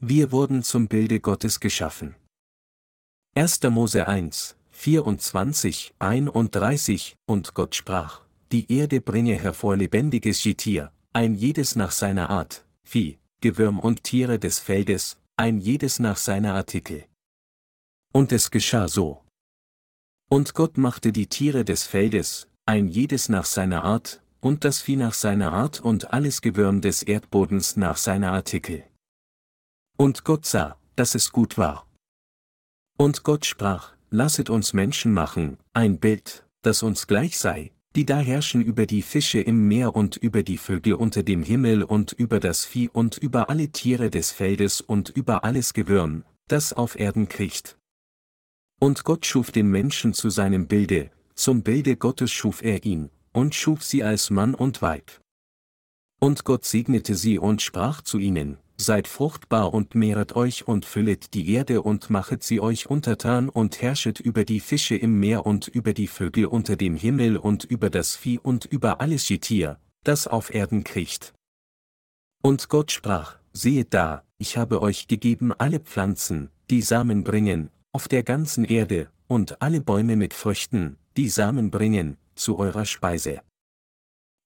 Wir wurden zum Bilde Gottes geschaffen. 1. Mose 1, 24, 31, und Gott sprach, die Erde bringe hervor lebendiges Getier, ein jedes nach seiner Art, Vieh, Gewürm und Tiere des Feldes, ein jedes nach seiner Artikel. Und es geschah so. Und Gott machte die Tiere des Feldes, ein jedes nach seiner Art, und das Vieh nach seiner Art und alles Gewürm des Erdbodens nach seiner Artikel. Und Gott sah, dass es gut war. Und Gott sprach, lasset uns Menschen machen, ein Bild, das uns gleich sei, die da herrschen über die Fische im Meer und über die Vögel unter dem Himmel und über das Vieh und über alle Tiere des Feldes und über alles Gewürm, das auf Erden kriecht. Und Gott schuf den Menschen zu seinem Bilde, zum Bilde Gottes schuf er ihn, und schuf sie als Mann und Weib. Und Gott segnete sie und sprach zu ihnen, Seid fruchtbar und mehret euch und füllet die Erde und machet sie euch untertan und herrschet über die Fische im Meer und über die Vögel unter dem Himmel und über das Vieh und über alles Getier, das auf Erden kriecht. Und Gott sprach, Sehet da, ich habe euch gegeben alle Pflanzen, die Samen bringen, auf der ganzen Erde, und alle Bäume mit Früchten, die Samen bringen, zu eurer Speise.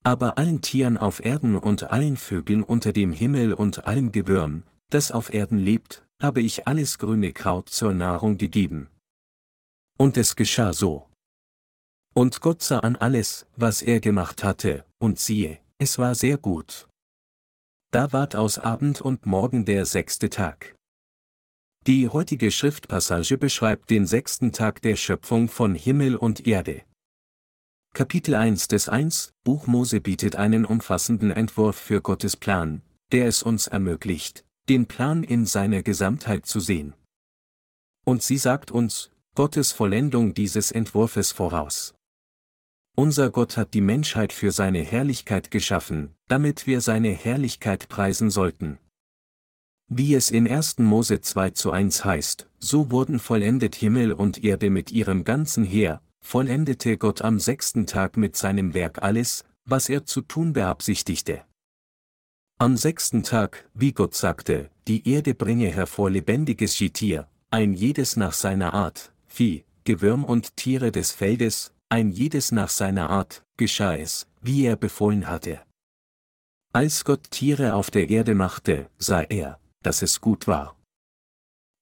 Aber allen Tieren auf Erden und allen Vögeln unter dem Himmel und allem Gewürm, das auf Erden lebt, habe ich alles grüne Kraut zur Nahrung gegeben. Und es geschah so. Und Gott sah an alles, was er gemacht hatte, und siehe, es war sehr gut. Da ward aus Abend und Morgen der sechste Tag. Die heutige Schriftpassage beschreibt den sechsten Tag der Schöpfung von Himmel und Erde. Kapitel 1 des 1 Buch Mose bietet einen umfassenden Entwurf für Gottes Plan, der es uns ermöglicht, den Plan in seiner Gesamtheit zu sehen. Und sie sagt uns, Gottes Vollendung dieses Entwurfes voraus. Unser Gott hat die Menschheit für seine Herrlichkeit geschaffen, damit wir seine Herrlichkeit preisen sollten. Wie es in 1. Mose 2 zu 1 heißt, so wurden vollendet Himmel und Erde mit ihrem ganzen Heer, vollendete Gott am sechsten Tag mit seinem Werk alles, was er zu tun beabsichtigte. Am sechsten Tag, wie Gott sagte, die Erde bringe hervor lebendiges Getier, ein jedes nach seiner Art, Vieh, Gewürm und Tiere des Feldes, ein jedes nach seiner Art, geschah es, wie er befohlen hatte. Als Gott Tiere auf der Erde machte, sah er, dass es gut war.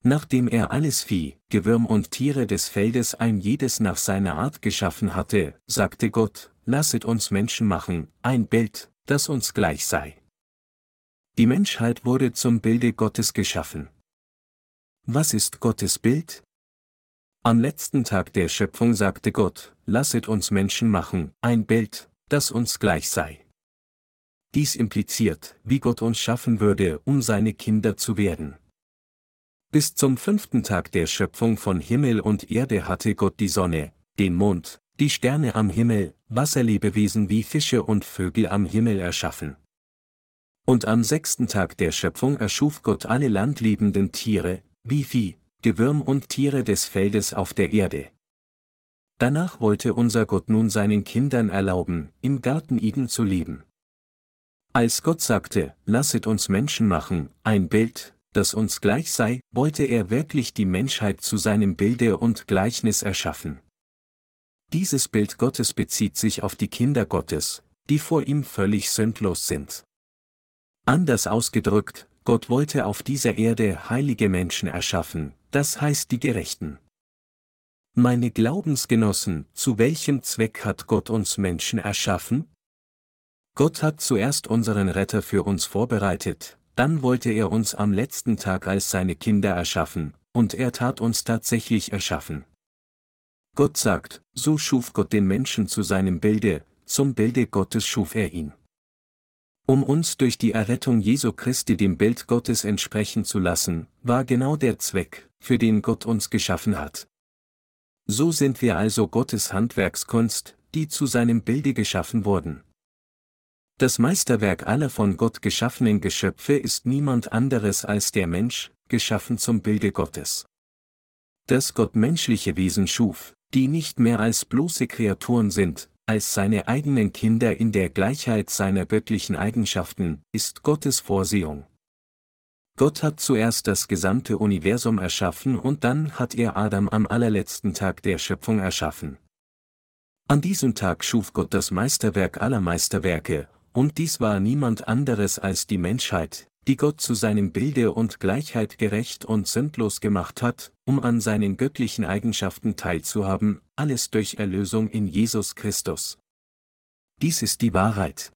Nachdem er alles Vieh, Gewürm und Tiere des Feldes ein jedes nach seiner Art geschaffen hatte, sagte Gott, lasset uns Menschen machen, ein Bild, das uns gleich sei. Die Menschheit wurde zum Bilde Gottes geschaffen. Was ist Gottes Bild? Am letzten Tag der Schöpfung sagte Gott, lasset uns Menschen machen, ein Bild, das uns gleich sei. Dies impliziert, wie Gott uns schaffen würde, um seine Kinder zu werden. Bis zum fünften Tag der Schöpfung von Himmel und Erde hatte Gott die Sonne, den Mond, die Sterne am Himmel, Wasserlebewesen wie Fische und Vögel am Himmel erschaffen. Und am sechsten Tag der Schöpfung erschuf Gott alle landlebenden Tiere, wie Vieh, Gewürm und Tiere des Feldes auf der Erde. Danach wollte unser Gott nun seinen Kindern erlauben, im Garten Eden zu leben. Als Gott sagte, lasset uns Menschen machen, ein Bild, das uns gleich sei, wollte er wirklich die Menschheit zu seinem Bilde und Gleichnis erschaffen. Dieses Bild Gottes bezieht sich auf die Kinder Gottes, die vor ihm völlig sündlos sind. Anders ausgedrückt, Gott wollte auf dieser Erde heilige Menschen erschaffen, das heißt die Gerechten. Meine Glaubensgenossen, zu welchem Zweck hat Gott uns Menschen erschaffen? Gott hat zuerst unseren Retter für uns vorbereitet, dann wollte er uns am letzten Tag als seine Kinder erschaffen, und er tat uns tatsächlich erschaffen. Gott sagt, so schuf Gott den Menschen zu seinem Bilde, zum Bilde Gottes schuf er ihn. Um uns durch die Errettung Jesu Christi dem Bild Gottes entsprechen zu lassen, war genau der Zweck, für den Gott uns geschaffen hat. So sind wir also Gottes Handwerkskunst, die zu seinem Bilde geschaffen wurden. Das Meisterwerk aller von Gott geschaffenen Geschöpfe ist niemand anderes als der Mensch, geschaffen zum Bilde Gottes. Dass Gott menschliche Wesen schuf, die nicht mehr als bloße Kreaturen sind, als seine eigenen Kinder in der Gleichheit seiner göttlichen Eigenschaften, ist Gottes Vorsehung. Gott hat zuerst das gesamte Universum erschaffen und dann hat er Adam am allerletzten Tag der Schöpfung erschaffen. An diesem Tag schuf Gott das Meisterwerk aller Meisterwerke, und dies war niemand anderes als die Menschheit, die Gott zu seinem Bilde und Gleichheit gerecht und sündlos gemacht hat, um an seinen göttlichen Eigenschaften teilzuhaben, alles durch Erlösung in Jesus Christus. Dies ist die Wahrheit.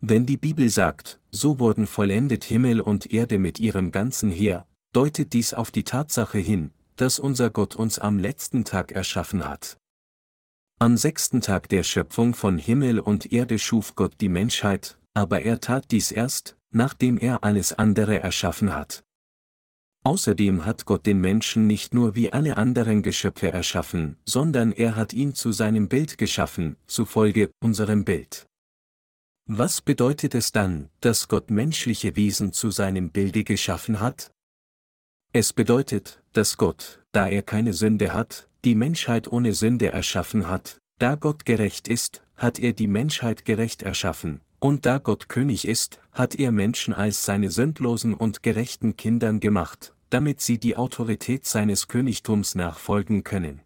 Wenn die Bibel sagt, so wurden vollendet Himmel und Erde mit ihrem ganzen Heer, deutet dies auf die Tatsache hin, dass unser Gott uns am letzten Tag erschaffen hat. Am sechsten Tag der Schöpfung von Himmel und Erde schuf Gott die Menschheit, aber er tat dies erst, nachdem er alles andere erschaffen hat. Außerdem hat Gott den Menschen nicht nur wie alle anderen Geschöpfe erschaffen, sondern er hat ihn zu seinem Bild geschaffen, zufolge unserem Bild. Was bedeutet es dann, dass Gott menschliche Wesen zu seinem Bilde geschaffen hat? Es bedeutet, dass Gott, da er keine Sünde hat, die Menschheit ohne Sünde erschaffen hat, da Gott gerecht ist, hat er die Menschheit gerecht erschaffen, und da Gott König ist, hat er Menschen als seine sündlosen und gerechten Kindern gemacht, damit sie die Autorität seines Königtums nachfolgen können.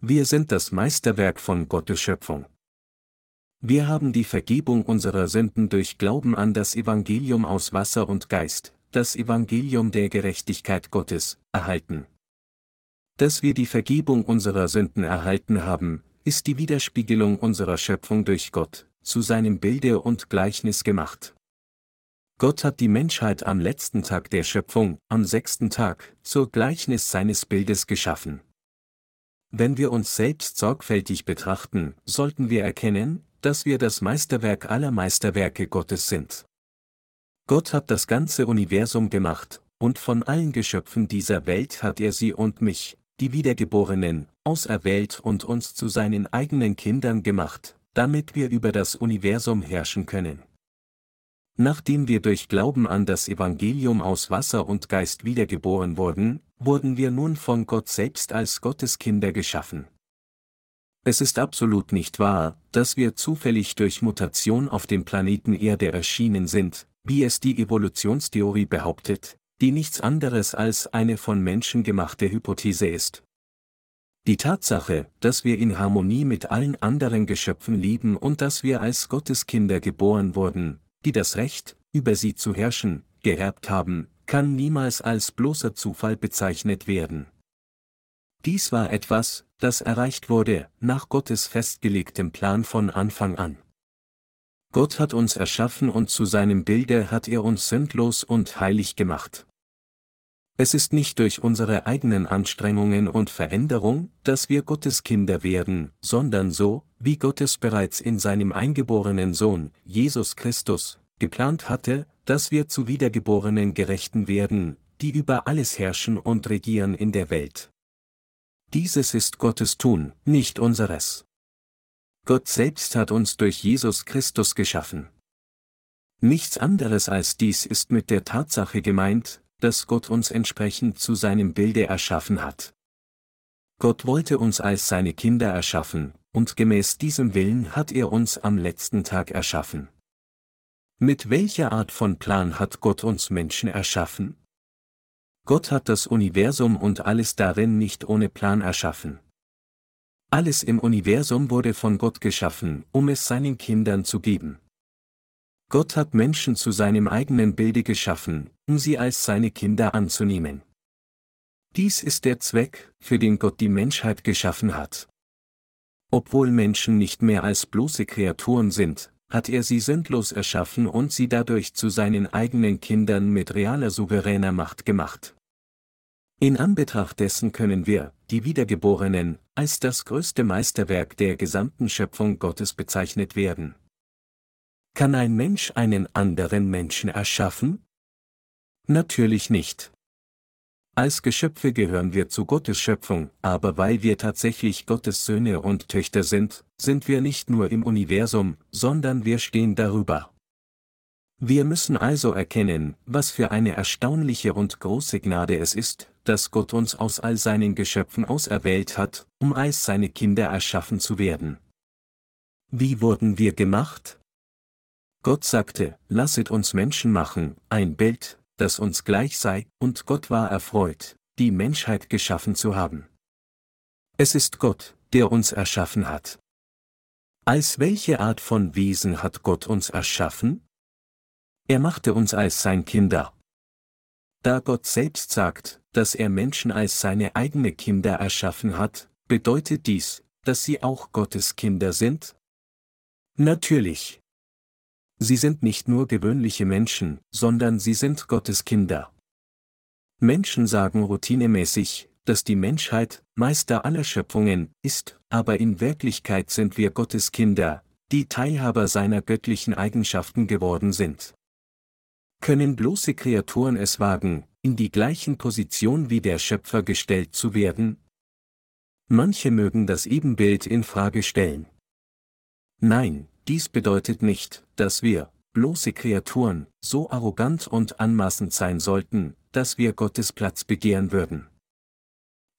Wir sind das Meisterwerk von Gottes Schöpfung. Wir haben die Vergebung unserer Sünden durch Glauben an das Evangelium aus Wasser und Geist, das Evangelium der Gerechtigkeit Gottes, erhalten. Dass wir die Vergebung unserer Sünden erhalten haben, ist die Widerspiegelung unserer Schöpfung durch Gott, zu seinem Bilde und Gleichnis gemacht. Gott hat die Menschheit am letzten Tag der Schöpfung, am sechsten Tag, zur Gleichnis seines Bildes geschaffen. Wenn wir uns selbst sorgfältig betrachten, sollten wir erkennen, dass wir das Meisterwerk aller Meisterwerke Gottes sind. Gott hat das ganze Universum gemacht, und von allen Geschöpfen dieser Welt hat er sie und mich, die Wiedergeborenen, auserwählt und uns zu seinen eigenen Kindern gemacht, damit wir über das Universum herrschen können. Nachdem wir durch Glauben an das Evangelium aus Wasser und Geist wiedergeboren wurden, wurden wir nun von Gott selbst als Gottes Kinder geschaffen. Es ist absolut nicht wahr, dass wir zufällig durch Mutation auf dem Planeten Erde erschienen sind, wie es die Evolutionstheorie behauptet, die nichts anderes als eine von Menschen gemachte Hypothese ist. Die Tatsache, dass wir in Harmonie mit allen anderen Geschöpfen leben und dass wir als Gotteskinder geboren wurden, die das Recht, über sie zu herrschen, geerbt haben, kann niemals als bloßer Zufall bezeichnet werden. Dies war etwas, das erreicht wurde, nach Gottes festgelegtem Plan von Anfang an. Gott hat uns erschaffen und zu seinem Bilde hat er uns sündlos und heilig gemacht. Es ist nicht durch unsere eigenen Anstrengungen und Veränderung, dass wir Gottes Kinder werden, sondern so, wie Gott es bereits in seinem eingeborenen Sohn, Jesus Christus, geplant hatte, dass wir zu wiedergeborenen Gerechten werden, die über alles herrschen und regieren in der Welt. Dieses ist Gottes Tun, nicht unseres. Gott selbst hat uns durch Jesus Christus geschaffen. Nichts anderes als dies ist mit der Tatsache gemeint, dass Gott uns entsprechend zu seinem Bilde erschaffen hat. Gott wollte uns als seine Kinder erschaffen, und gemäß diesem Willen hat er uns am letzten Tag erschaffen. Mit welcher Art von Plan hat Gott uns Menschen erschaffen? Gott hat das Universum und alles darin nicht ohne Plan erschaffen. Alles im Universum wurde von Gott geschaffen, um es seinen Kindern zu geben. Gott hat Menschen zu seinem eigenen Bilde geschaffen, um sie als seine Kinder anzunehmen. Dies ist der Zweck, für den Gott die Menschheit geschaffen hat. Obwohl Menschen nicht mehr als bloße Kreaturen sind, hat er sie sündlos erschaffen und sie dadurch zu seinen eigenen Kindern mit realer souveräner Macht gemacht. In Anbetracht dessen können wir, die Wiedergeborenen, als das größte Meisterwerk der gesamten Schöpfung Gottes bezeichnet werden. Kann ein Mensch einen anderen Menschen erschaffen? Natürlich nicht. Als Geschöpfe gehören wir zu Gottes Schöpfung, aber weil wir tatsächlich Gottes Söhne und Töchter sind, sind wir nicht nur im Universum, sondern wir stehen darüber. Wir müssen also erkennen, was für eine erstaunliche und große Gnade es ist, dass Gott uns aus all seinen Geschöpfen auserwählt hat, um als seine Kinder erschaffen zu werden. Wie wurden wir gemacht? Gott sagte, lasset uns Menschen machen, ein Bild, das uns gleich sei, und Gott war erfreut, die Menschheit geschaffen zu haben. Es ist Gott, der uns erschaffen hat. Als welche Art von Wesen hat Gott uns erschaffen? Er machte uns als sein Kinder. Da Gott selbst sagt, dass er Menschen als seine eigene Kinder erschaffen hat, bedeutet dies, dass sie auch Gottes Kinder sind? Natürlich. Sie sind nicht nur gewöhnliche Menschen, sondern sie sind Gottes Kinder. Menschen sagen routinemäßig, dass die Menschheit Meister aller Schöpfungen ist, aber in Wirklichkeit sind wir Gottes Kinder, die Teilhaber seiner göttlichen Eigenschaften geworden sind. Können bloße Kreaturen es wagen, in die gleichen Position wie der Schöpfer gestellt zu werden? Manche mögen das Ebenbild in Frage stellen. Nein, dies bedeutet nicht, dass wir, bloße Kreaturen, so arrogant und anmaßend sein sollten, dass wir Gottes Platz begehren würden.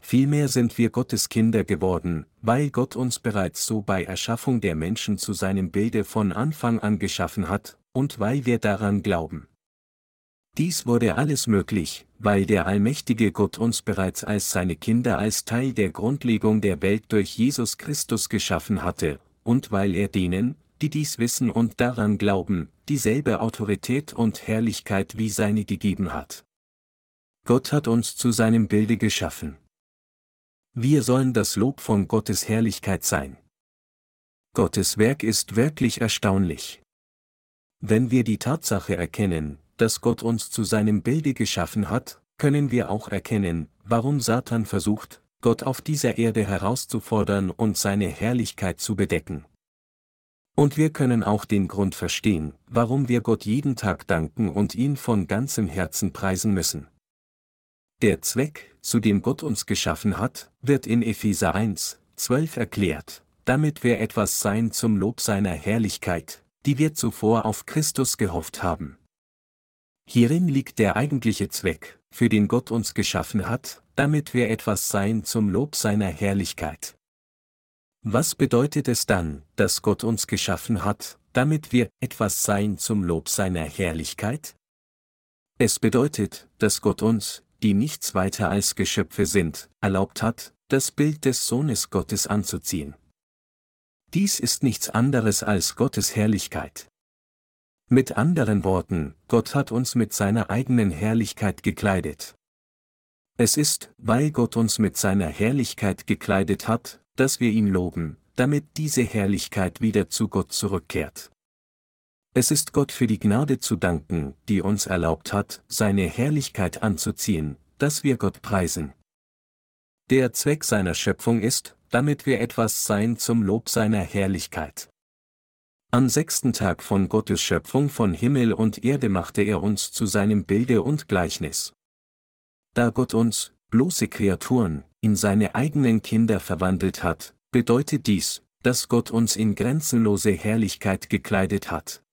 Vielmehr sind wir Gottes Kinder geworden, weil Gott uns bereits so bei Erschaffung der Menschen zu seinem Bilde von Anfang an geschaffen hat, und weil wir daran glauben. Dies wurde alles möglich, weil der allmächtige Gott uns bereits als seine Kinder als Teil der Grundlegung der Welt durch Jesus Christus geschaffen hatte, und weil er denen, die dies wissen und daran glauben, dieselbe Autorität und Herrlichkeit wie seine gegeben hat. Gott hat uns zu seinem Bilde geschaffen. Wir sollen das Lob von Gottes Herrlichkeit sein. Gottes Werk ist wirklich erstaunlich. Wenn wir die Tatsache erkennen, dass Gott uns zu seinem Bilde geschaffen hat, können wir auch erkennen, warum Satan versucht, Gott auf dieser Erde herauszufordern und seine Herrlichkeit zu bedecken. Und wir können auch den Grund verstehen, warum wir Gott jeden Tag danken und ihn von ganzem Herzen preisen müssen. Der Zweck, zu dem Gott uns geschaffen hat, wird in Epheser 1, 12 erklärt, damit wir etwas sein zum Lob seiner Herrlichkeit, die wir zuvor auf Christus gehofft haben. Hierin liegt der eigentliche Zweck, für den Gott uns geschaffen hat, damit wir etwas sein zum Lob seiner Herrlichkeit. Was bedeutet es dann, dass Gott uns geschaffen hat, damit wir etwas sein zum Lob seiner Herrlichkeit? Es bedeutet, dass Gott uns, die nichts weiter als Geschöpfe sind, erlaubt hat, das Bild des Sohnes Gottes anzuziehen. Dies ist nichts anderes als Gottes Herrlichkeit. Mit anderen Worten, Gott hat uns mit seiner eigenen Herrlichkeit gekleidet. Es ist, weil Gott uns mit seiner Herrlichkeit gekleidet hat, dass wir ihn loben, damit diese Herrlichkeit wieder zu Gott zurückkehrt. Es ist Gott für die Gnade zu danken, die uns erlaubt hat, seine Herrlichkeit anzuziehen, dass wir Gott preisen. Der Zweck seiner Schöpfung ist, damit wir etwas sein zum Lob seiner Herrlichkeit. Am sechsten Tag von Gottes Schöpfung von Himmel und Erde machte er uns zu seinem Bilde und Gleichnis. Da Gott uns, bloße Kreaturen, in seine eigenen Kinder verwandelt hat, bedeutet dies, dass Gott uns in grenzenlose Herrlichkeit gekleidet hat.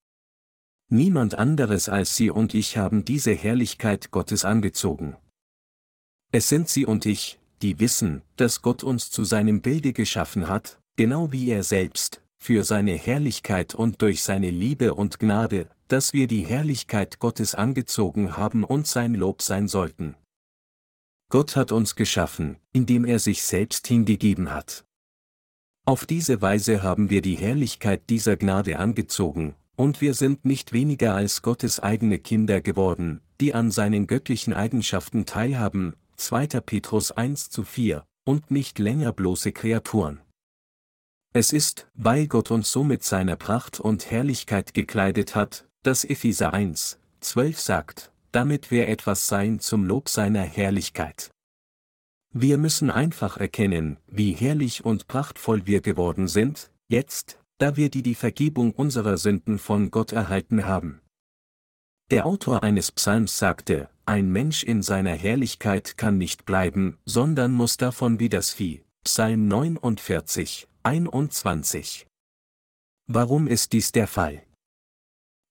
Niemand anderes als Sie und ich haben diese Herrlichkeit Gottes angezogen. Es sind Sie und ich, die wissen, dass Gott uns zu seinem Bilde geschaffen hat, genau wie er selbst, für seine Herrlichkeit und durch seine Liebe und Gnade, dass wir die Herrlichkeit Gottes angezogen haben und sein Lob sein sollten. Gott hat uns geschaffen, indem er sich selbst hingegeben hat. Auf diese Weise haben wir die Herrlichkeit dieser Gnade angezogen, und wir sind nicht weniger als Gottes eigene Kinder geworden, die an seinen göttlichen Eigenschaften teilhaben, 2. Petrus 1 zu 4, und nicht länger bloße Kreaturen. Es ist, weil Gott uns so mit seiner Pracht und Herrlichkeit gekleidet hat, dass Epheser 1, 12 sagt, damit wir etwas sein zum Lob seiner Herrlichkeit. Wir müssen einfach erkennen, wie herrlich und prachtvoll wir geworden sind, jetzt, da wir die die Vergebung unserer Sünden von Gott erhalten haben. Der Autor eines Psalms sagte, ein Mensch in seiner Herrlichkeit kann nicht bleiben, sondern muss davon wie das Vieh. Psalm 49, 21. Warum ist dies der Fall?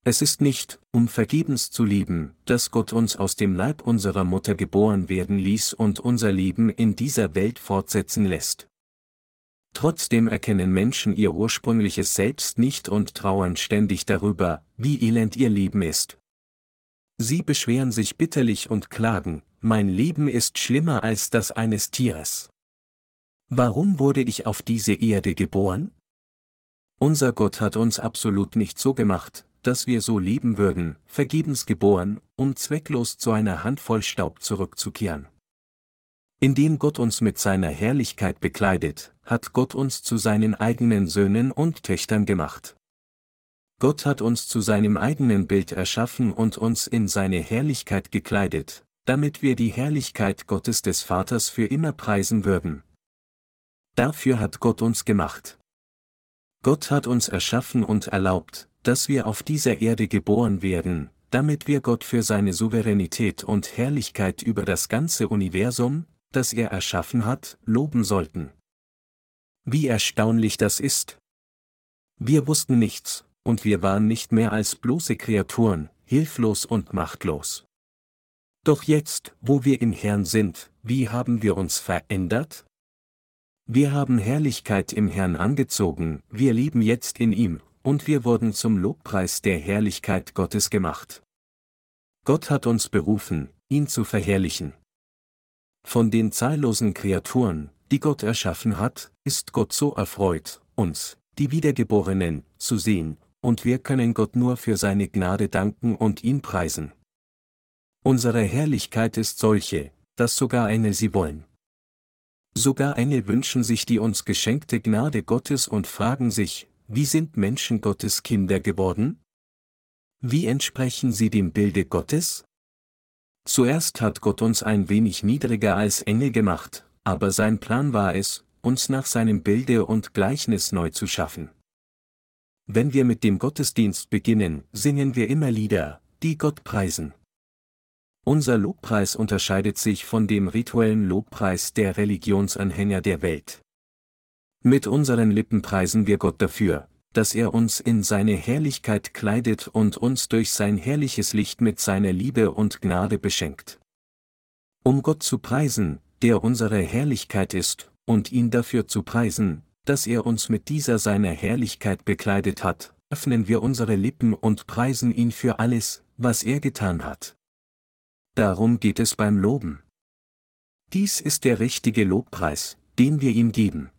Es ist nicht, um vergebens zu lieben, dass Gott uns aus dem Leib unserer Mutter geboren werden ließ und unser Leben in dieser Welt fortsetzen lässt. Trotzdem erkennen Menschen ihr ursprüngliches Selbst nicht und trauern ständig darüber, wie elend ihr Leben ist. Sie beschweren sich bitterlich und klagen, mein Leben ist schlimmer als das eines Tieres. Warum wurde ich auf diese Erde geboren? Unser Gott hat uns absolut nicht so gemacht, dass wir so leben würden, vergebens geboren, um zwecklos zu einer Handvoll Staub zurückzukehren. Indem Gott uns mit seiner Herrlichkeit bekleidet, hat Gott uns zu seinen eigenen Söhnen und Töchtern gemacht. Gott hat uns zu seinem eigenen Bild erschaffen und uns in seine Herrlichkeit gekleidet, damit wir die Herrlichkeit Gottes des Vaters für immer preisen würden. Dafür hat Gott uns gemacht. Gott hat uns erschaffen und erlaubt, dass wir auf dieser Erde geboren werden, damit wir Gott für seine Souveränität und Herrlichkeit über das ganze Universum, das er erschaffen hat, loben sollten. Wie erstaunlich das ist. Wir wussten nichts, und wir waren nicht mehr als bloße Kreaturen, hilflos und machtlos. Doch jetzt, wo wir im Herrn sind, wie haben wir uns verändert? Wir haben Herrlichkeit im Herrn angezogen, wir leben jetzt in ihm, und wir wurden zum Lobpreis der Herrlichkeit Gottes gemacht. Gott hat uns berufen, ihn zu verherrlichen. Von den zahllosen Kreaturen, die Gott erschaffen hat, ist Gott so erfreut, uns, die Wiedergeborenen, zu sehen, und wir können Gott nur für seine Gnade danken und ihn preisen. Unsere Herrlichkeit ist solche, dass sogar Engel sie wollen. Sogar Engel wünschen sich die uns geschenkte Gnade Gottes und fragen sich, wie sind Menschen Gottes Kinder geworden? Wie entsprechen sie dem Bilde Gottes? Zuerst hat Gott uns ein wenig niedriger als Engel gemacht, aber sein Plan war es, uns nach seinem Bilde und Gleichnis neu zu schaffen. Wenn wir mit dem Gottesdienst beginnen, singen wir immer Lieder, die Gott preisen. Unser Lobpreis unterscheidet sich von dem rituellen Lobpreis der Religionsanhänger der Welt. Mit unseren Lippen preisen wir Gott dafür, dass er uns in seine Herrlichkeit kleidet und uns durch sein herrliches Licht mit seiner Liebe und Gnade beschenkt. Um Gott zu preisen, der unsere Herrlichkeit ist, und ihn dafür zu preisen, dass er uns mit dieser seiner Herrlichkeit bekleidet hat, öffnen wir unsere Lippen und preisen ihn für alles, was er getan hat. Darum geht es beim Loben. Dies ist der richtige Lobpreis, den wir ihm geben.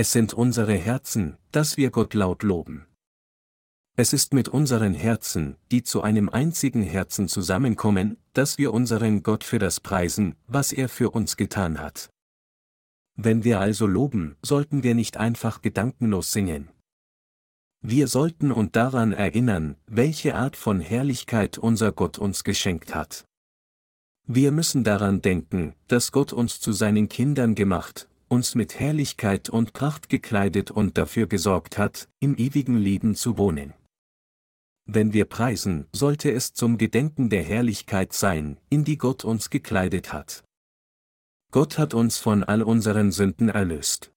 Es sind unsere Herzen, dass wir Gott laut loben. Es ist mit unseren Herzen, die zu einem einzigen Herzen zusammenkommen, dass wir unseren Gott für das preisen, was er für uns getan hat. Wenn wir also loben, sollten wir nicht einfach gedankenlos singen. Wir sollten uns daran erinnern, welche Art von Herrlichkeit unser Gott uns geschenkt hat. Wir müssen daran denken, dass Gott uns zu seinen Kindern gemacht, uns mit Herrlichkeit und Pracht gekleidet und dafür gesorgt hat, im ewigen Leben zu wohnen. Wenn wir preisen, sollte es zum Gedenken der Herrlichkeit sein, in die Gott uns gekleidet hat. Gott hat uns von all unseren Sünden erlöst.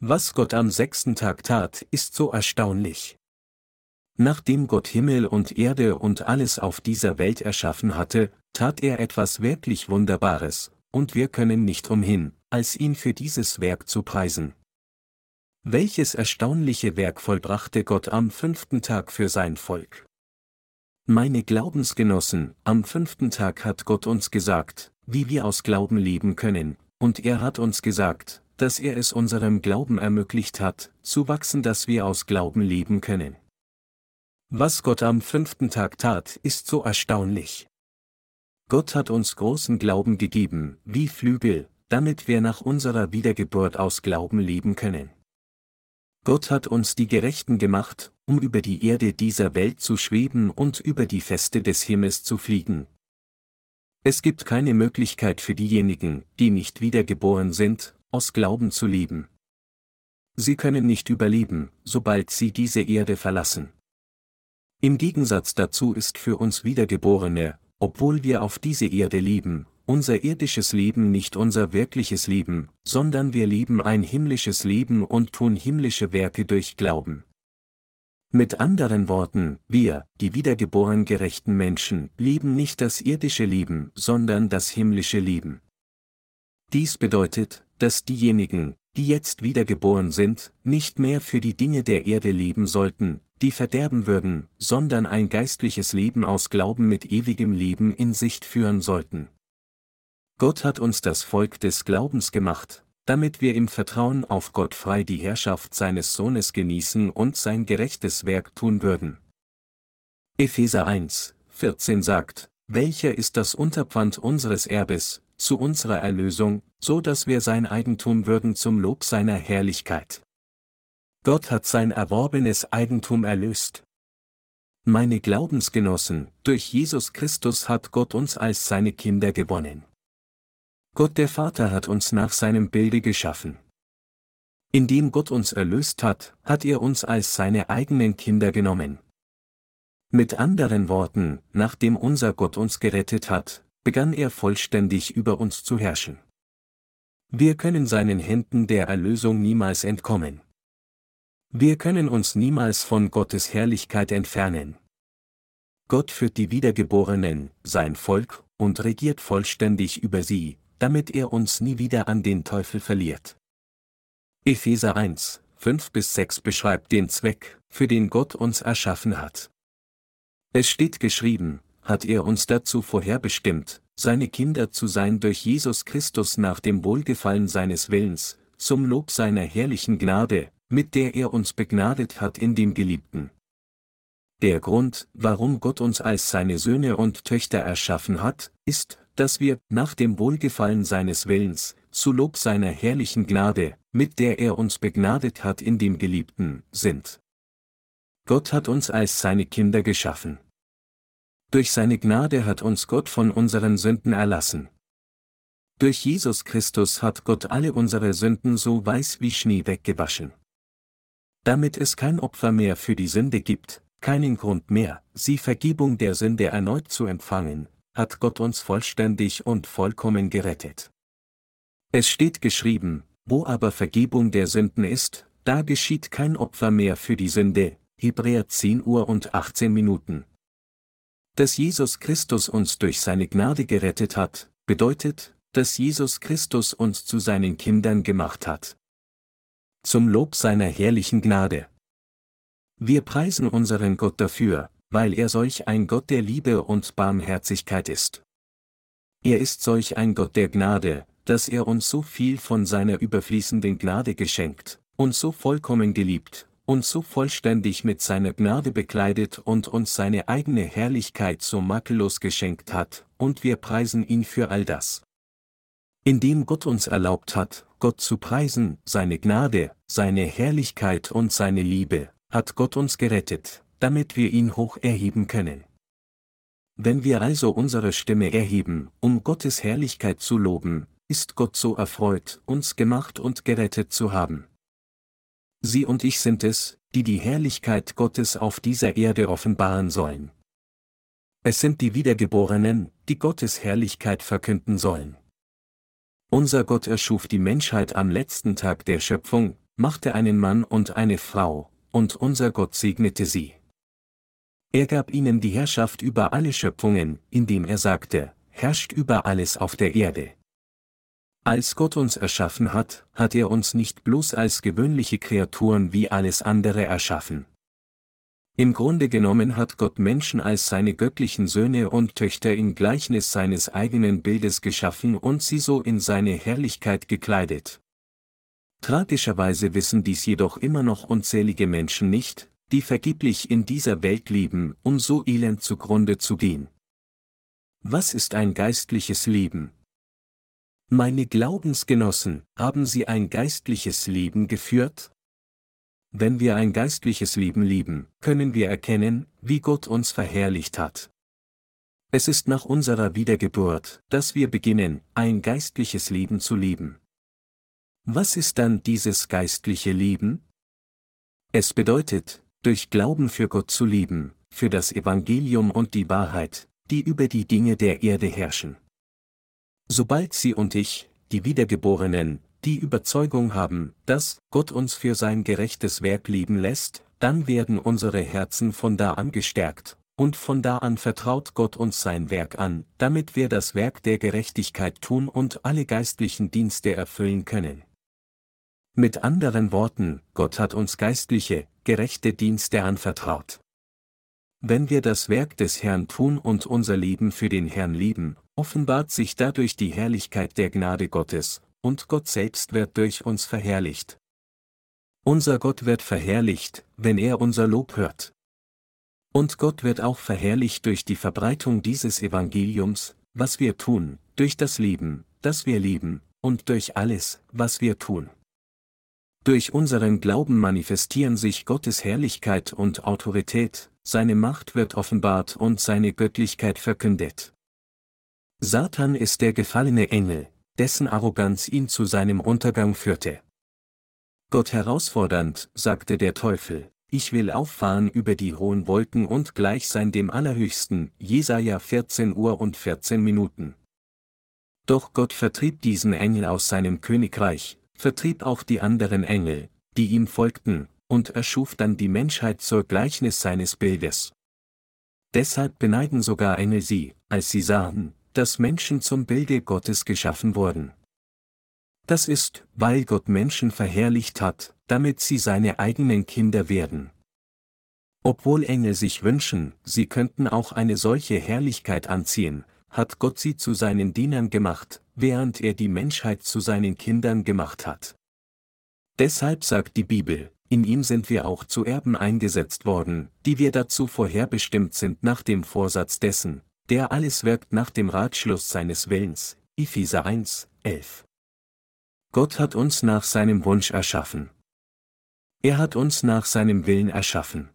Was Gott am sechsten Tag tat, ist so erstaunlich. Nachdem Gott Himmel und Erde und alles auf dieser Welt erschaffen hatte, tat er etwas wirklich Wunderbares, und wir können nicht umhin, als ihn für dieses Werk zu preisen. Welches erstaunliche Werk vollbrachte Gott am fünften Tag für sein Volk? Meine Glaubensgenossen, am fünften Tag hat Gott uns gesagt, wie wir aus Glauben leben können, und er hat uns gesagt, dass er es unserem Glauben ermöglicht hat, zu wachsen, dass wir aus Glauben leben können. Was Gott am fünften Tag tat, ist so erstaunlich. Gott hat uns großen Glauben gegeben, wie Flügel, damit wir nach unserer Wiedergeburt aus Glauben leben können. Gott hat uns die Gerechten gemacht, um über die Erde dieser Welt zu schweben und über die Feste des Himmels zu fliegen. Es gibt keine Möglichkeit für diejenigen, die nicht wiedergeboren sind, aus Glauben zu leben. Sie können nicht überleben, sobald sie diese Erde verlassen. Im Gegensatz dazu ist für uns Wiedergeborene, obwohl wir auf diese Erde leben, unser irdisches Leben nicht unser wirkliches Leben, sondern wir leben ein himmlisches Leben und tun himmlische Werke durch Glauben. Mit anderen Worten, wir, die wiedergeboren gerechten Menschen, leben nicht das irdische Leben, sondern das himmlische Leben. Dies bedeutet, dass diejenigen, die jetzt wiedergeboren sind, nicht mehr für die Dinge der Erde leben sollten, die verderben würden, sondern ein geistliches Leben aus Glauben mit ewigem Leben in Sicht führen sollten. Gott hat uns das Volk des Glaubens gemacht, damit wir im Vertrauen auf Gott frei die Herrschaft seines Sohnes genießen und sein gerechtes Werk tun würden. Epheser 1, 14 sagt, welcher ist das Unterpfand unseres Erbes, zu unserer Erlösung, so dass wir sein Eigentum würden zum Lob seiner Herrlichkeit. Gott hat sein erworbenes Eigentum erlöst. Meine Glaubensgenossen, durch Jesus Christus hat Gott uns als seine Kinder gewonnen. Gott der Vater hat uns nach seinem Bilde geschaffen. Indem Gott uns erlöst hat, hat er uns als seine eigenen Kinder genommen. Mit anderen Worten, nachdem unser Gott uns gerettet hat, begann er vollständig über uns zu herrschen. Wir können seinen Händen der Erlösung niemals entkommen. Wir können uns niemals von Gottes Herrlichkeit entfernen. Gott führt die Wiedergeborenen, sein Volk, und regiert vollständig über sie, damit er uns nie wieder an den Teufel verliert. Epheser 1, 5 bis 6 beschreibt den Zweck, für den Gott uns erschaffen hat. Es steht geschrieben, hat er uns dazu vorherbestimmt, seine Kinder zu sein durch Jesus Christus nach dem Wohlgefallen seines Willens, zum Lob seiner herrlichen Gnade, mit der er uns begnadet hat in dem Geliebten. Der Grund, warum Gott uns als seine Söhne und Töchter erschaffen hat, ist, dass wir, nach dem Wohlgefallen seines Willens, zu Lob seiner herrlichen Gnade, mit der er uns begnadet hat in dem Geliebten, sind. Gott hat uns als seine Kinder geschaffen. Durch seine Gnade hat uns Gott von unseren Sünden erlassen. Durch Jesus Christus hat Gott alle unsere Sünden so weiß wie Schnee weggewaschen. Damit es kein Opfer mehr für die Sünde gibt, keinen Grund mehr, sie Vergebung der Sünde erneut zu empfangen, hat Gott uns vollständig und vollkommen gerettet. Es steht geschrieben, wo aber Vergebung der Sünden ist, da geschieht kein Opfer mehr für die Sünde, Hebräer 10 Uhr und 18 Minuten. Dass Jesus Christus uns durch seine Gnade gerettet hat, bedeutet, dass Jesus Christus uns zu seinen Kindern gemacht hat zum Lob seiner herrlichen Gnade. Wir preisen unseren Gott dafür, weil er solch ein Gott der Liebe und Barmherzigkeit ist. Er ist solch ein Gott der Gnade, dass er uns so viel von seiner überfließenden Gnade geschenkt, uns so vollkommen geliebt, uns so vollständig mit seiner Gnade bekleidet und uns seine eigene Herrlichkeit so makellos geschenkt hat, und wir preisen ihn für all das. Indem Gott uns erlaubt hat, Gott zu preisen, seine Gnade, seine Herrlichkeit und seine Liebe, hat Gott uns gerettet, damit wir ihn hoch erheben können. Wenn wir also unsere Stimme erheben, um Gottes Herrlichkeit zu loben, ist Gott so erfreut, uns gemacht und gerettet zu haben. Sie und ich sind es, die die Herrlichkeit Gottes auf dieser Erde offenbaren sollen. Es sind die Wiedergeborenen, die Gottes Herrlichkeit verkünden sollen. Unser Gott erschuf die Menschheit am letzten Tag der Schöpfung, machte einen Mann und eine Frau, und unser Gott segnete sie. Er gab ihnen die Herrschaft über alle Schöpfungen, indem er sagte, herrscht über alles auf der Erde. Als Gott uns erschaffen hat, hat er uns nicht bloß als gewöhnliche Kreaturen wie alles andere erschaffen. Im Grunde genommen hat Gott Menschen als seine göttlichen Söhne und Töchter im Gleichnis seines eigenen Bildes geschaffen und sie so in seine Herrlichkeit gekleidet. Tragischerweise wissen dies jedoch immer noch unzählige Menschen nicht, die vergeblich in dieser Welt leben, um so elend zugrunde zu gehen. Was ist ein geistliches Leben? Meine Glaubensgenossen, haben Sie ein geistliches Leben geführt? Wenn wir ein geistliches Leben lieben, können wir erkennen, wie Gott uns verherrlicht hat. Es ist nach unserer Wiedergeburt, dass wir beginnen, ein geistliches Leben zu leben. Was ist dann dieses geistliche Leben? Es bedeutet, durch Glauben für Gott zu lieben, für das Evangelium und die Wahrheit, die über die Dinge der Erde herrschen. Sobald Sie und ich, die Wiedergeborenen, die Überzeugung haben, dass Gott uns für sein gerechtes Werk lieben lässt, dann werden unsere Herzen von da an gestärkt, und von da an vertraut Gott uns sein Werk an, damit wir das Werk der Gerechtigkeit tun und alle geistlichen Dienste erfüllen können. Mit anderen Worten, Gott hat uns geistliche, gerechte Dienste anvertraut. Wenn wir das Werk des Herrn tun und unser Leben für den Herrn lieben, offenbart sich dadurch die Herrlichkeit der Gnade Gottes, und Gott selbst wird durch uns verherrlicht. Unser Gott wird verherrlicht, wenn er unser Lob hört. Und Gott wird auch verherrlicht durch die Verbreitung dieses Evangeliums, was wir tun, durch das Leben, das wir lieben, und durch alles, was wir tun. Durch unseren Glauben manifestieren sich Gottes Herrlichkeit und Autorität, seine Macht wird offenbart und seine Göttlichkeit verkündet. Satan ist der gefallene Engel, dessen Arroganz ihn zu seinem Untergang führte. Gott herausfordernd, sagte der Teufel, ich will auffahren über die hohen Wolken und gleich sein dem Allerhöchsten, Jesaja 14 Uhr und 14 Minuten. Doch Gott vertrieb diesen Engel aus seinem Königreich, vertrieb auch die anderen Engel, die ihm folgten, und erschuf dann die Menschheit zur Gleichnis seines Bildes. Deshalb beneiden sogar Engel sie, als sie sahen, dass Menschen zum Bilde Gottes geschaffen wurden. Das ist, weil Gott Menschen verherrlicht hat, damit sie seine eigenen Kinder werden. Obwohl Engel sich wünschen, sie könnten auch eine solche Herrlichkeit anziehen, hat Gott sie zu seinen Dienern gemacht, während er die Menschheit zu seinen Kindern gemacht hat. Deshalb sagt die Bibel, in ihm sind wir auch zu Erben eingesetzt worden, die wir dazu vorherbestimmt sind nach dem Vorsatz dessen, der alles wirkt nach dem Ratschluss seines Willens. Epheser 1, 11. Gott hat uns nach seinem Wunsch erschaffen. Er hat uns nach seinem Willen erschaffen.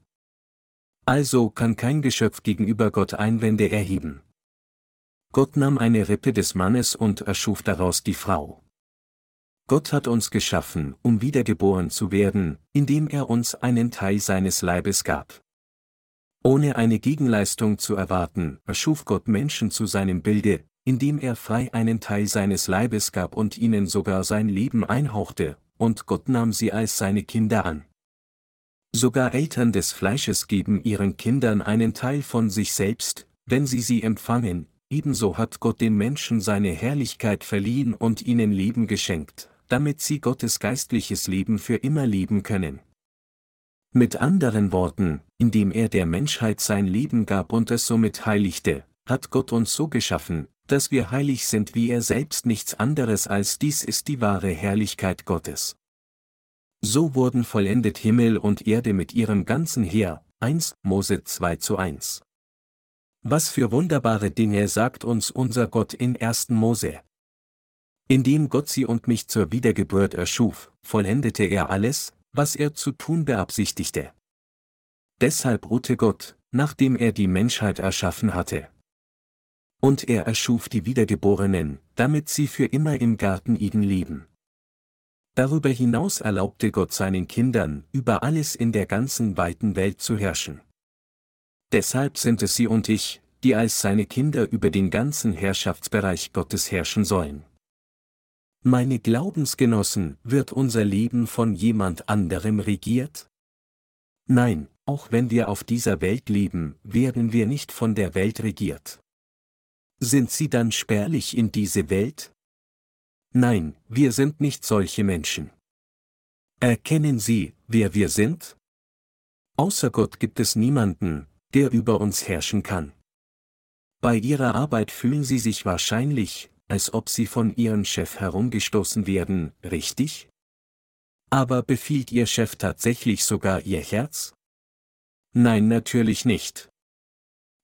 Also kann kein Geschöpf gegenüber Gott Einwände erheben. Gott nahm eine Rippe des Mannes und erschuf daraus die Frau. Gott hat uns geschaffen, um wiedergeboren zu werden, indem er uns einen Teil seines Leibes gab. Ohne eine Gegenleistung zu erwarten, erschuf Gott Menschen zu seinem Bilde, indem er frei einen Teil seines Leibes gab und ihnen sogar sein Leben einhauchte, und Gott nahm sie als seine Kinder an. Sogar Eltern des Fleisches geben ihren Kindern einen Teil von sich selbst, wenn sie sie empfangen, ebenso hat Gott den Menschen seine Herrlichkeit verliehen und ihnen Leben geschenkt, damit sie Gottes geistliches Leben für immer leben können. Mit anderen Worten, indem er der Menschheit sein Leben gab und es somit heiligte, hat Gott uns so geschaffen, dass wir heilig sind wie er selbst nichts anderes als dies ist die wahre Herrlichkeit Gottes. So wurden vollendet Himmel und Erde mit ihrem ganzen Heer, 1 Mose 2 zu 1. Was für wunderbare Dinge sagt uns unser Gott in 1. Mose. Indem Gott sie und mich zur Wiedergeburt erschuf, vollendete er alles, was er zu tun beabsichtigte. Deshalb ruhte Gott, nachdem er die Menschheit erschaffen hatte. Und er erschuf die Wiedergeborenen, damit sie für immer im Garten Eden leben. Darüber hinaus erlaubte Gott seinen Kindern, über alles in der ganzen weiten Welt zu herrschen. Deshalb sind es Sie und ich, die als seine Kinder über den ganzen Herrschaftsbereich Gottes herrschen sollen. Meine Glaubensgenossen, wird unser Leben von jemand anderem regiert? Nein, auch wenn wir auf dieser Welt leben, werden wir nicht von der Welt regiert. Sind Sie dann spärlich in diese Welt? Nein, wir sind nicht solche Menschen. Erkennen Sie, wer wir sind? Außer Gott gibt es niemanden, der über uns herrschen kann. Bei ihrer Arbeit fühlen sie sich wahrscheinlich, als ob sie von ihrem Chef herumgestoßen werden, richtig? Aber befiehlt ihr Chef tatsächlich sogar ihr Herz? Nein, natürlich nicht.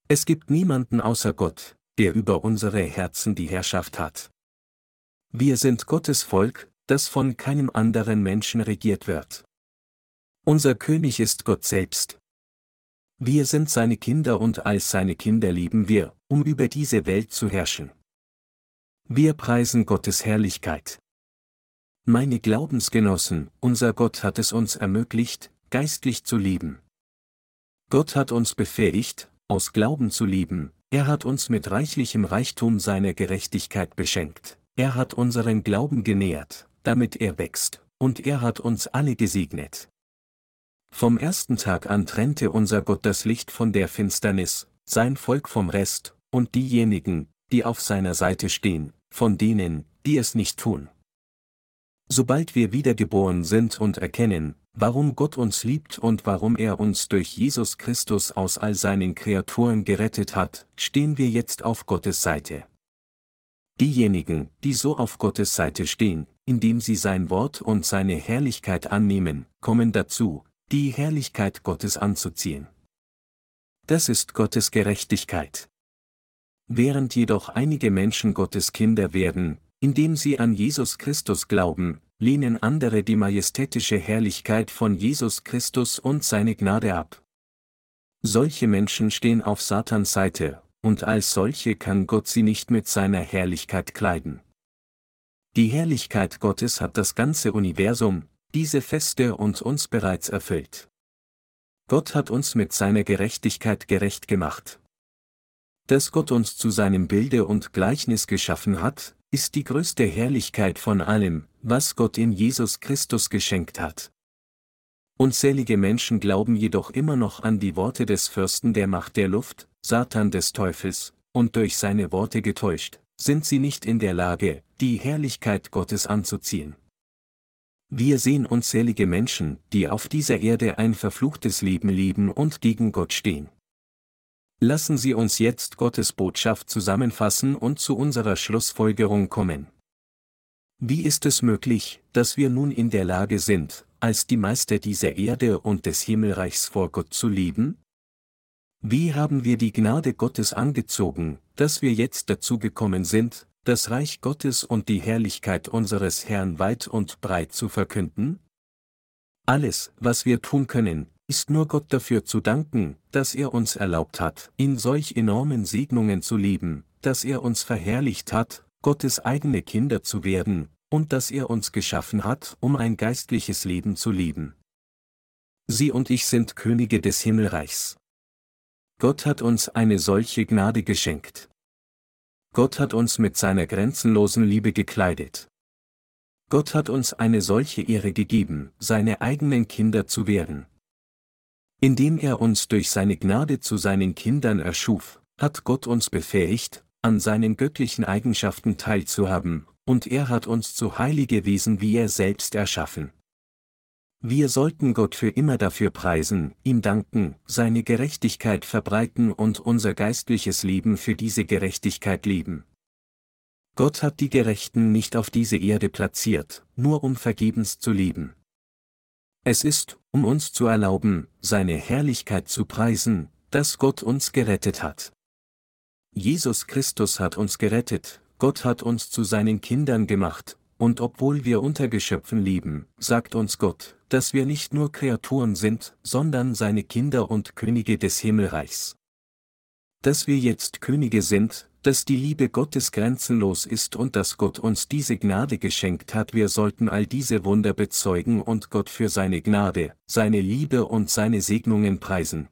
Es gibt niemanden außer Gott, der über unsere Herzen die Herrschaft hat. Wir sind Gottes Volk, das von keinem anderen Menschen regiert wird. Unser König ist Gott selbst, wir sind seine Kinder und als seine Kinder lieben wir, um über diese Welt zu herrschen. Wir preisen Gottes Herrlichkeit. Meine Glaubensgenossen, unser Gott hat es uns ermöglicht, geistlich zu lieben. Gott hat uns befähigt, aus Glauben zu lieben, er hat uns mit reichlichem Reichtum seiner Gerechtigkeit beschenkt, er hat unseren Glauben genährt, damit er wächst, und er hat uns alle gesegnet. Vom ersten Tag an trennte unser Gott das Licht von der Finsternis, sein Volk vom Rest, und diejenigen, die auf seiner Seite stehen, von denen, die es nicht tun. Sobald wir wiedergeboren sind und erkennen, warum Gott uns liebt und warum er uns durch Jesus Christus aus all seinen Kreaturen gerettet hat, stehen wir jetzt auf Gottes Seite. Diejenigen, die so auf Gottes Seite stehen, indem sie sein Wort und seine Herrlichkeit annehmen, kommen dazu, die Herrlichkeit Gottes anzuziehen. Das ist Gottes Gerechtigkeit. Während jedoch einige Menschen Gottes Kinder werden, indem sie an Jesus Christus glauben, lehnen andere die majestätische Herrlichkeit von Jesus Christus und seine Gnade ab. Solche Menschen stehen auf Satans Seite, und als solche kann Gott sie nicht mit seiner Herrlichkeit kleiden. Die Herrlichkeit Gottes hat das ganze Universum, diese Feste und uns bereits erfüllt. Gott hat uns mit seiner Gerechtigkeit gerecht gemacht. Dass Gott uns zu seinem Bilde und Gleichnis geschaffen hat, ist die größte Herrlichkeit von allem, was Gott in Jesus Christus geschenkt hat. Unzählige Menschen glauben jedoch immer noch an die Worte des Fürsten der Macht der Luft, Satan des Teufels, und durch seine Worte getäuscht, sind sie nicht in der Lage, die Herrlichkeit Gottes anzuziehen. Wir sehen unzählige Menschen, die auf dieser Erde ein verfluchtes Leben leben und gegen Gott stehen. Lassen Sie uns jetzt Gottes Botschaft zusammenfassen und zu unserer Schlussfolgerung kommen. Wie ist es möglich, dass wir nun in der Lage sind, als die Meister dieser Erde und des Himmelreichs vor Gott zu leben? Wie haben wir die Gnade Gottes angezogen, dass wir jetzt dazu gekommen sind, das Reich Gottes und die Herrlichkeit unseres Herrn weit und breit zu verkünden? Alles, was wir tun können, ist nur Gott dafür zu danken, dass er uns erlaubt hat, in solch enormen Segnungen zu leben, dass er uns verherrlicht hat, Gottes eigene Kinder zu werden, und dass er uns geschaffen hat, um ein geistliches Leben zu leben. Sie und ich sind Könige des Himmelreichs. Gott hat uns eine solche Gnade geschenkt. Gott hat uns mit seiner grenzenlosen Liebe gekleidet. Gott hat uns eine solche Ehre gegeben, seine eigenen Kinder zu werden. Indem er uns durch seine Gnade zu seinen Kindern erschuf, hat Gott uns befähigt, an seinen göttlichen Eigenschaften teilzuhaben, und er hat uns zu heilige Wesen wie er selbst erschaffen. Wir sollten Gott für immer dafür preisen, ihm danken, seine Gerechtigkeit verbreiten und unser geistliches Leben für diese Gerechtigkeit leben. Gott hat die Gerechten nicht auf diese Erde platziert, nur um vergebens zu leben. Es ist, um uns zu erlauben, seine Herrlichkeit zu preisen, dass Gott uns gerettet hat. Jesus Christus hat uns gerettet, Gott hat uns zu seinen Kindern gemacht, und obwohl wir unter Geschöpfen leben, sagt uns Gott, dass wir nicht nur Kreaturen sind, sondern seine Kinder und Könige des Himmelreichs. Dass wir jetzt Könige sind, dass die Liebe Gottes grenzenlos ist und dass Gott uns diese Gnade geschenkt hat, wir sollten all diese Wunder bezeugen und Gott für seine Gnade, seine Liebe und seine Segnungen preisen.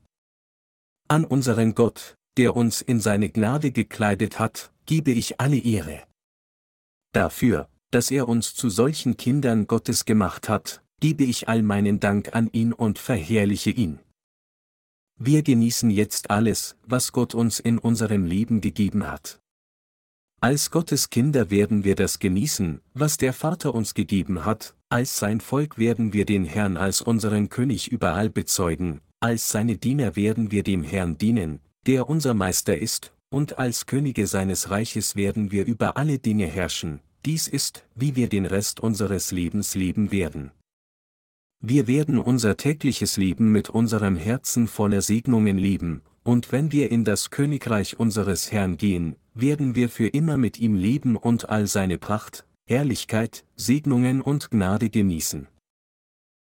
An unseren Gott, der uns in seine Gnade gekleidet hat, gebe ich alle Ehre. Dafür, dass er uns zu solchen Kindern Gottes gemacht hat, gebe ich all meinen Dank an ihn und verherrliche ihn. Wir genießen jetzt alles, was Gott uns in unserem Leben gegeben hat. Als Gottes Kinder werden wir das genießen, was der Vater uns gegeben hat, als sein Volk werden wir den Herrn als unseren König überall bezeugen, als seine Diener werden wir dem Herrn dienen, der unser Meister ist, und als Könige seines Reiches werden wir über alle Dinge herrschen, dies ist, wie wir den Rest unseres Lebens leben werden. Wir werden unser tägliches Leben mit unserem Herzen voller Segnungen leben, und wenn wir in das Königreich unseres Herrn gehen, werden wir für immer mit ihm leben und all seine Pracht, Herrlichkeit, Segnungen und Gnade genießen.